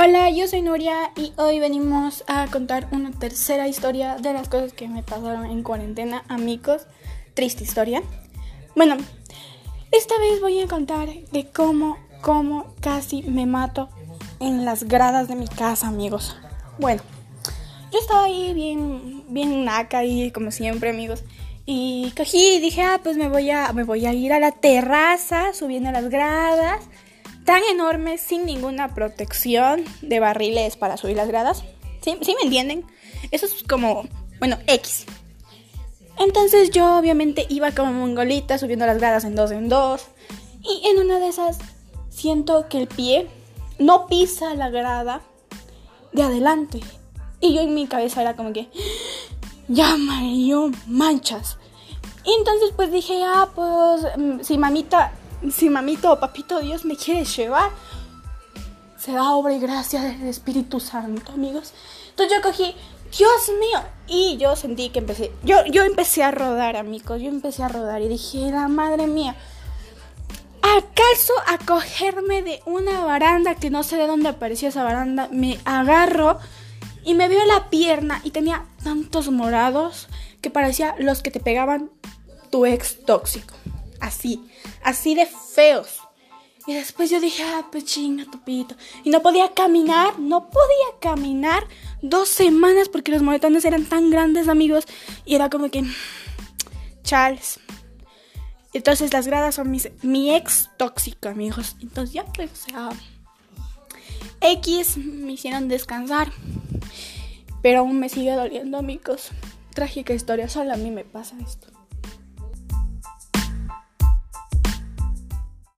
Hola, yo soy Nuria y hoy venimos a contar una tercera historia de las cosas que me pasaron en cuarentena, amigos. Triste historia. Bueno, esta vez voy a contar de cómo, cómo casi me mato en las gradas de mi casa, amigos. Bueno, yo estaba ahí bien, bien naca y como siempre, amigos. Y cogí y dije, ah, pues me voy a, me voy a ir a la terraza subiendo las gradas tan enorme sin ninguna protección de barriles para subir las gradas. ¿Sí, ¿Sí me entienden? Eso es como, bueno, X. Entonces yo obviamente iba como mongolita subiendo las gradas en dos en dos. Y en una de esas siento que el pie no pisa la grada de adelante. Y yo en mi cabeza era como que, ya yo manchas. Y entonces pues dije, ah, pues mm, si mamita si mamito o papito Dios me quiere llevar, será obra y gracia del Espíritu Santo, amigos. Entonces yo cogí, Dios mío, y yo sentí que empecé, yo, yo empecé a rodar, amigos, yo empecé a rodar y dije, la madre mía, ¿acaso a cogerme de una baranda que no sé de dónde apareció esa baranda? Me agarro y me veo la pierna y tenía tantos morados que parecía los que te pegaban tu ex tóxico así, así de feos. Y después yo dije, ah, pues chinga. Y no podía caminar, no podía caminar dos semanas porque los moretones eran tan grandes, amigos. Y era como que, Charles. Entonces las gradas son mi ex tóxico, amigos. Entonces ya, pues, o sea, X me hicieron descansar. Pero aún me sigue doliendo, amigos. Trágica historia, solo a mí me pasa esto.